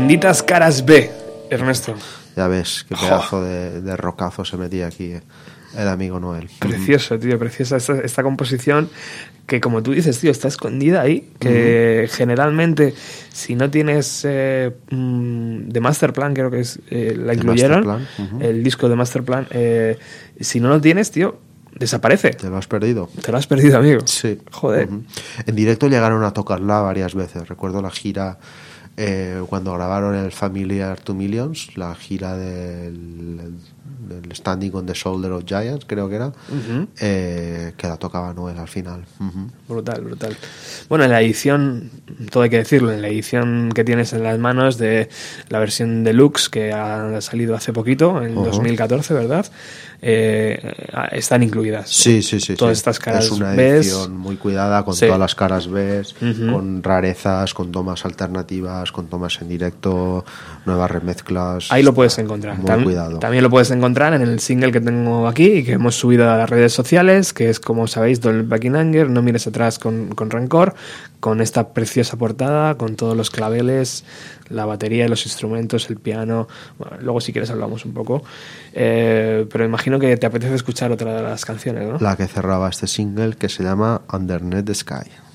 Benditas caras B, Ernesto. Ya ves qué pedazo de, de rocazo se metía aquí eh, el amigo Noel. Precioso, tío, preciosa esta, esta composición que como tú dices, tío, está escondida ahí, que generalmente si no tienes eh, mm, de Masterplan, creo que es, eh, la incluyeron, el disco de Masterplan, eh, si no lo tienes, tío, desaparece. ¿Te lo has perdido? Te lo has perdido, amigo. Sí. Joder. En directo llegaron a tocarla varias veces. Recuerdo la gira eh, cuando grabaron el Familiar to Millions, la gira del, del Standing on the Shoulder of Giants, creo que era, eh, que la tocaba Noel al final. Brutal, brutal. Bueno, en la edición, todo hay que decirlo, en la edición que tienes en las manos de la versión deluxe que ha salido hace poquito, en Ujú. 2014, ¿verdad? Eh, están incluidas. Sí, sí, sí. Todas sí. estas caras Es una Bs. edición muy cuidada, con Sí. todas las caras B, con rarezas, con tomas alternativas, con tomas en directo, nuevas remezclas. Ahí lo puedes encontrar. Muy Tam- cuidado. También lo puedes encontrar en el single que tengo aquí y que hemos subido a las redes sociales, que es, como sabéis, Don't Back in Anger, No mires atrás con, con rencor, con esta preciosa portada, con todos los claveles, la batería, los instrumentos, el piano. Bueno, luego, si quieres, hablamos un poco. Eh, pero imagino que te apetece escuchar otra de las canciones, ¿no? La que cerraba este single que se llama Underneath the Sky.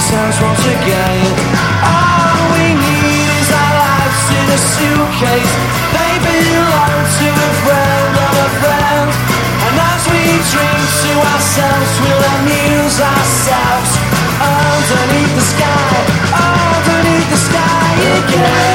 Sounds once again. All we need is our lives in a suitcase. They belong to a friend of a friend. And as we drink to ourselves We'll amuse ourselves Underneath the sky Underneath the sky again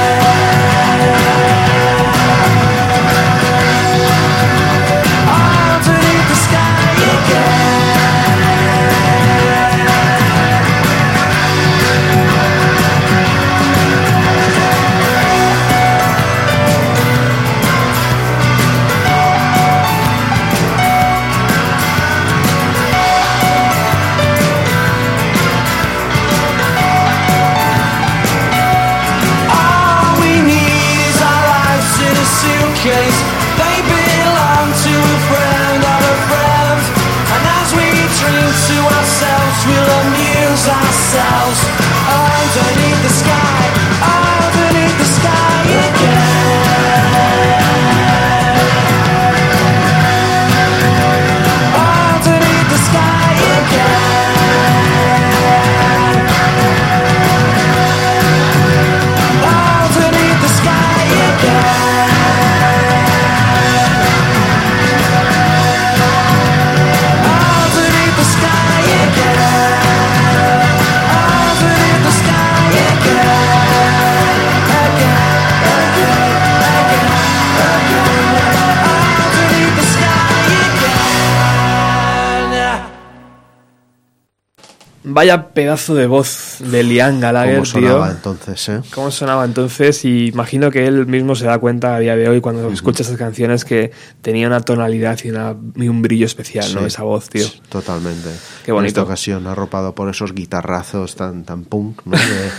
Vaya pedazo de voz de Liam Gallagher, ¿Cómo sonaba tío. entonces, eh? ¿Cómo sonaba entonces? Y imagino que él mismo se da cuenta a día de hoy cuando escucha esas canciones que tenía una tonalidad y, una- y un brillo especial, ¿no? Sí. Esa voz, tío. Totalmente. Qué bonito. En esta ocasión arropado por esos guitarrazos tan, tan punk ¿no? de,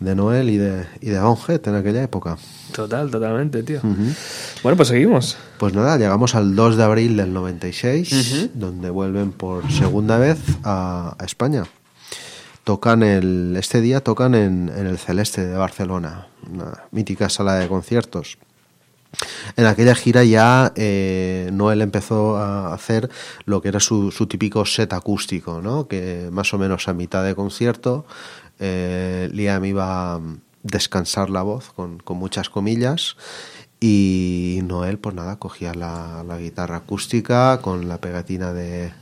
de Noel y de, y de Onget en aquella época. Total, totalmente, tío. Bueno, pues seguimos. Pues nada, llegamos al 2 de abril del 96, donde vuelven por segunda vez a, a España. Tocan el, este día tocan en, en el Celeste de Barcelona, una mítica sala de conciertos. En aquella gira ya eh, Noel empezó a hacer lo que era su, su típico set acústico, ¿no? que más o menos a mitad de concierto eh, Liam iba a descansar la voz con, con muchas comillas y Noel pues nada cogía la, la guitarra acústica con la pegatina de,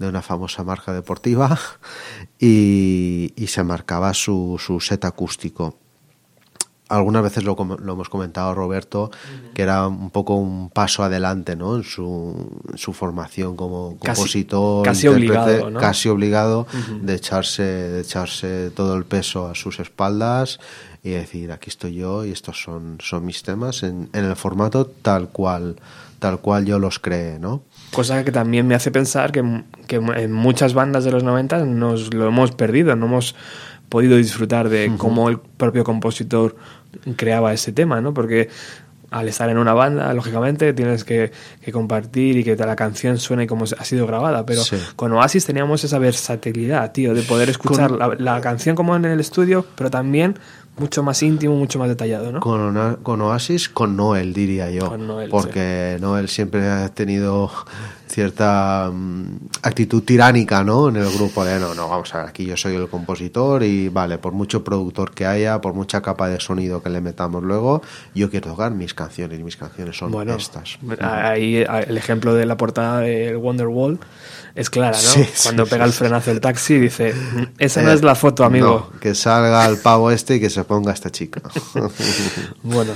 de una famosa marca deportiva y, y se marcaba su, su set acústico algunas veces lo, hemos comentado Roberto que era un poco un paso adelante ¿no? en, su, en su formación como Casi- compositor casi obligado, ¿no? casi obligado de echarse de echarse todo el peso a sus espaldas y decir aquí estoy yo y estos son son mis temas en, en el formato tal cual tal cual yo los creé no Cosa que también me hace pensar que, que en muchas bandas de los 90 nos lo hemos perdido, no hemos podido disfrutar de cómo el propio compositor creaba ese tema, ¿no? Porque al estar en una banda, lógicamente, tienes que, que compartir y que la canción suene como ha sido grabada, pero Sí. con Oasis teníamos esa versatilidad, tío, de poder escuchar la, la canción como en el estudio, pero también mucho más íntimo, mucho más detallado, ¿no? Con, con Oasis, con Noel, diría yo. Con Noel, porque Noel siempre ha tenido cierta mm, actitud tiránica, ¿no? En el grupo de, no, no, vamos a ver, aquí yo soy el compositor y vale, por mucho productor que haya, por mucha capa de sonido que le metamos luego, yo quiero tocar mis canciones y mis canciones son Bueno, estas. ahí el ejemplo de la portada del Wonderwall es clara, ¿no? Sí, Cuando sí, pega sí, el frenazo del taxi y dice, esa no Eh, es la foto, amigo. no, que salga el pavo este y que se ponga esta chica. Bueno,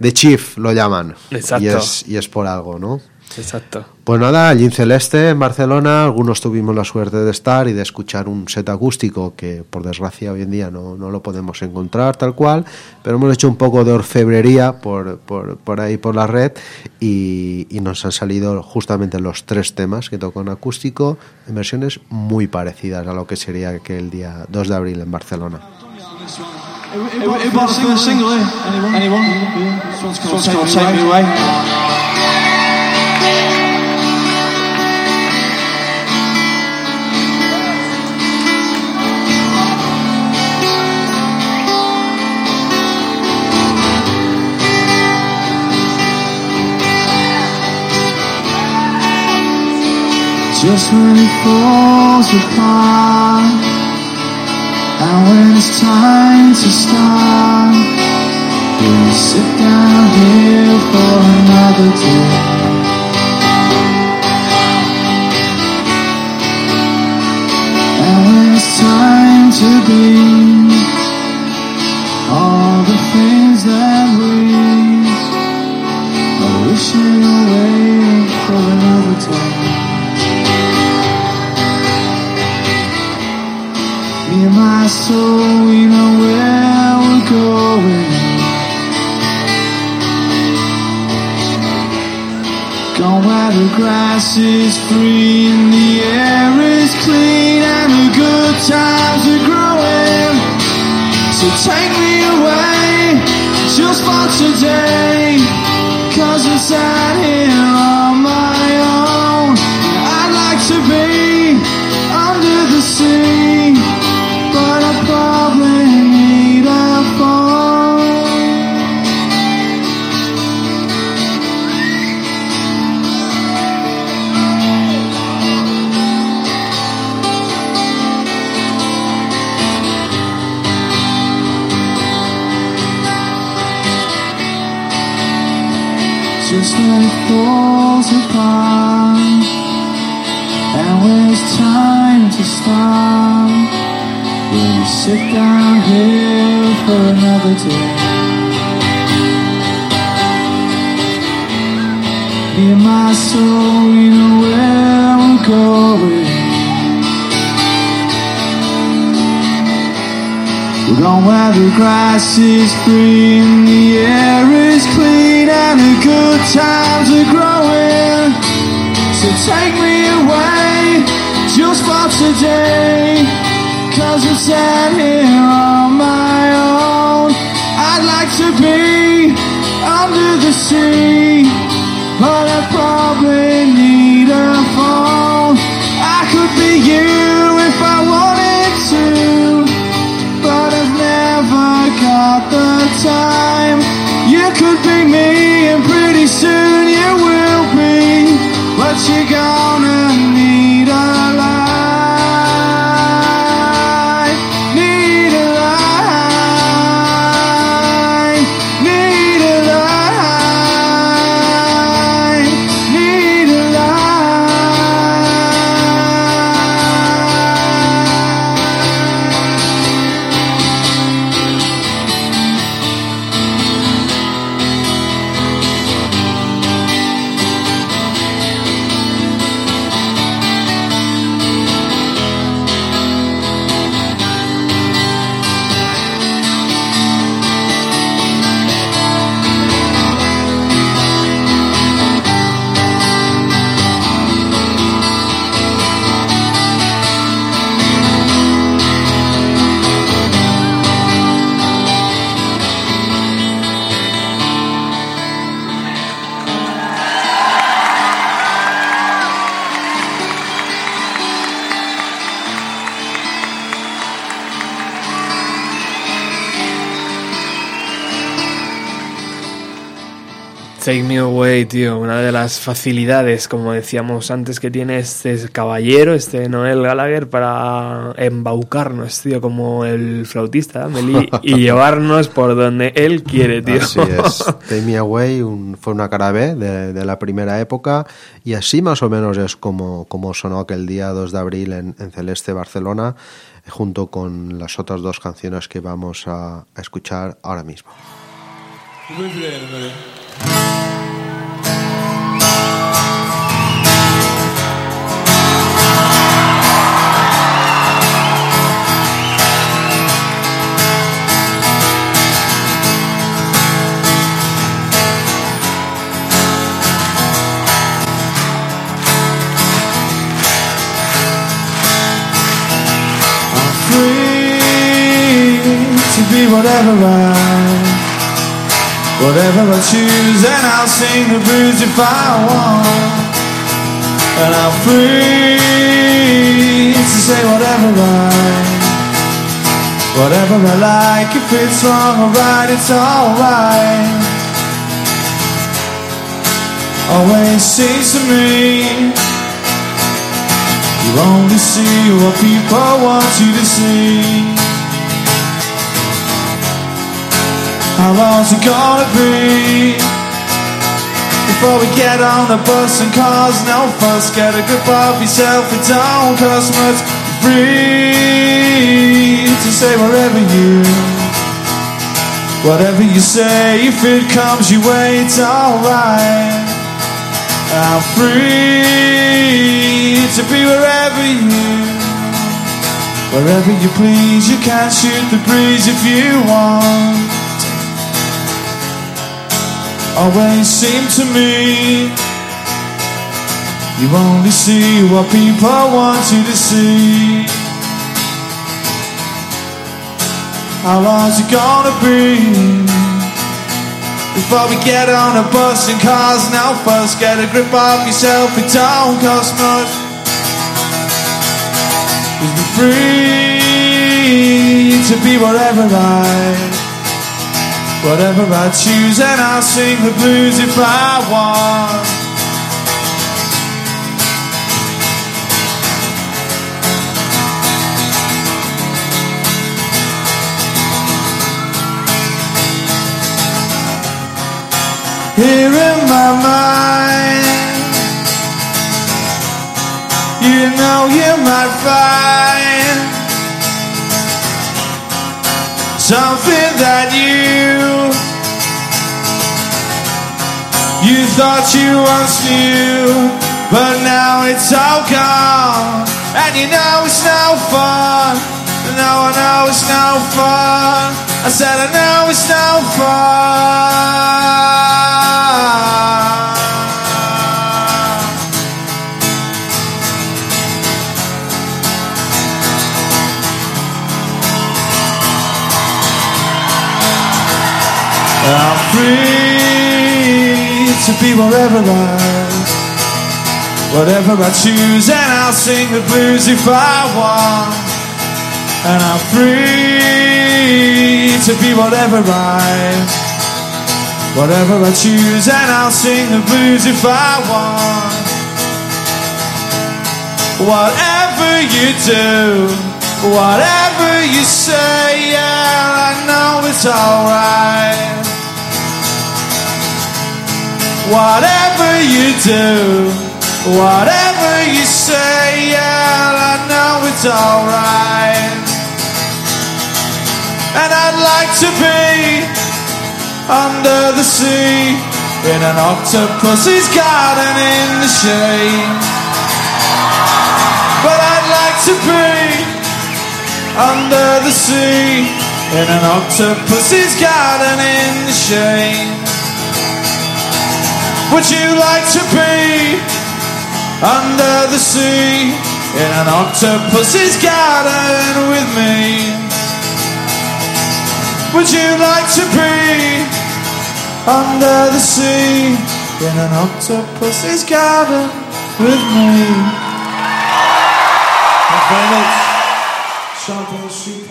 The Chief lo llaman. Exacto. Y es, y es por algo, ¿no? Exacto. Pues nada, allí en Celeste, en Barcelona, algunos tuvimos la suerte de estar y de escuchar un set acústico que por desgracia hoy en día no, no lo podemos encontrar tal cual, pero hemos hecho un poco de orfebrería por, por, por ahí por la red y, y nos han salido justamente los tres temas que tocó en acústico en versiones muy parecidas a lo que sería aquel día 2 de abril en Barcelona. Everybody sing a Just when it falls apart And when it's time to start We'll sit down here for another day. And when it's time to be where the grass is green, the air is clean, and the good times are growing. So take me away just for today. Cause I'm sat here on my own. I'd like to be under the sea, but I probably time. You could be me, and pretty soon you will be, but you're gonna need Take Me Away, tío, una de las facilidades, como decíamos antes, que tiene este caballero, este Noel Gallagher, para embaucarnos, tío, como el flautista, Meli, y llevarnos por donde él quiere, tío. Así es. Take Me Away un- fue una cara B de, de la primera época y así más o menos es como, como sonó aquel día 2 de abril en, en Celeste, Barcelona, junto con las otras dos canciones que vamos a, a escuchar ahora mismo. We'll move it in whatever I Whatever I choose and I'll sing the blues if I want. And I'm free to say whatever I Whatever I like, if it's wrong or right, it's alright. Always seems to me You only see what people want you to see How long's it gonna be? Before we get on the bus and cars no fuss. Get a grip of yourself, it don't cost much Free to say whatever you Whatever you say, if it comes your way, it's alright. I'm free to be wherever you Wherever you please, you can shoot the breeze if you want always seem to me you only see what people want you to see. How long's it gonna be before we get on a bus and cars now fuss? Get a grip of yourself, it don't cost much. Just be free to be whatever I Whatever I choose, and I'll sing the blues if I want. Here in my mind, you know you might find something that you you thought you once knew, but now it's all gone, and you know it's no fun No, I know it's no fun. I said I know it's no fun. I'm free to be whatever I, whatever I choose, and I'll sing the blues if I want. And I'm free to be whatever I, whatever I choose, and I'll sing the blues if I want. Whatever you do, whatever you say, yeah, I know it's alright. Whatever you do, whatever you say, yeah, I know it's alright. And I'd like to be under the sea in an octopus's garden in the shade. But I'd like to be under the sea in an octopus's garden in the shade. Would you like to be under the sea in an octopus's garden with me? Would you like to be under the sea in an octopus's garden with me? Thank you very much. Sean Paul Super.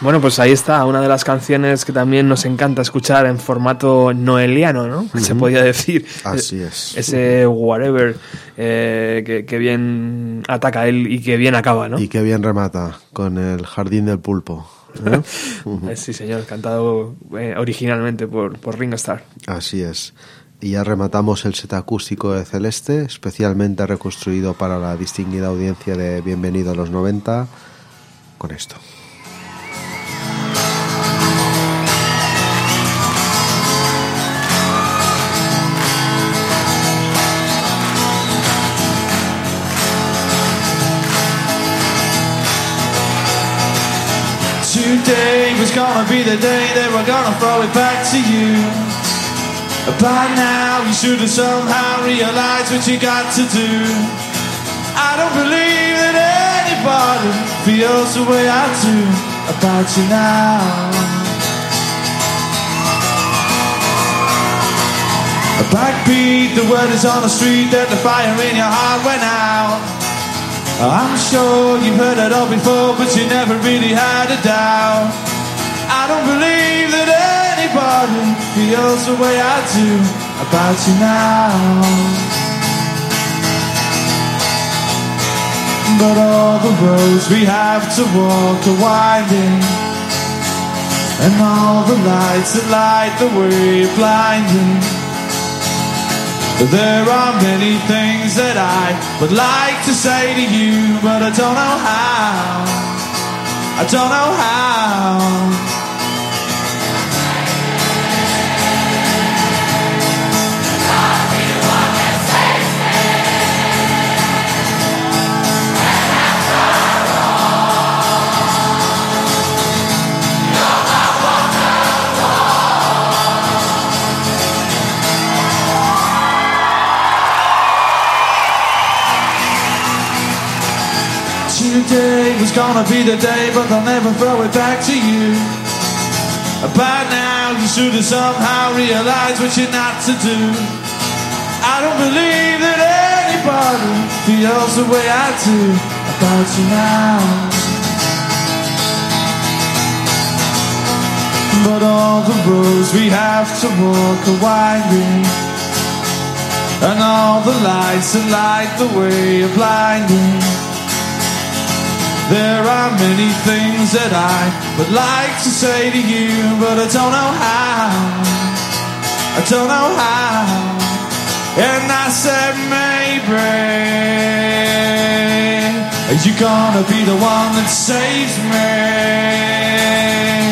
Bueno, pues ahí está, una de las canciones que también nos encanta escuchar en formato noeliano, ¿no? Se podía decir. Así es. Ese whatever eh, que, que bien ataca él y que bien acaba, ¿no? Y qué bien remata con el jardín del pulpo. ¿eh? Eh, Sí, señor, cantado eh, originalmente por, por Ringo Starr. Así es. Y ya rematamos el set acústico de Celeste, especialmente reconstruido para la distinguida audiencia de Bienvenido a los 90, con esto. Was gonna be the day they were gonna throw it back to you. By now you should have somehow realized what you got to do. I don't believe that anybody feels the way I do about you now. A backbeat, the word is on the street that the fire in your heart went out. Oh, I'm sure you've heard it all before, but you never really had a doubt. I don't believe that anybody feels the way I do about you now. But all the roads we have to walk are winding, and all the lights that light the way are blinding. There are many things that I would like to say to you, but I don't know how. I don't know how. Gonna be the day, but they'll never throw it back to you. By now, you should have somehow realized what you're not to do. I don't believe that anybody feels the way I do about you now. But all the roads we have to walk are winding, and all the lights that light the way are blinding. There are many things that I would like to say to you, but I don't know how. I don't know how. And I said, maybe are you gonna be the one that saves me?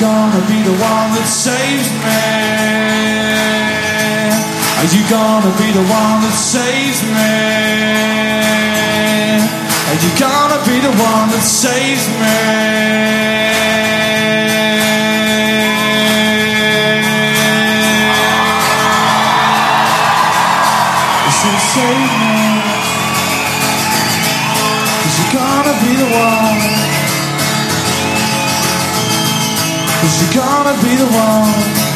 Gonna be the one that saves me? Are you gonna be the one that saves me? Are you gonna be the one that saves me? Be the one.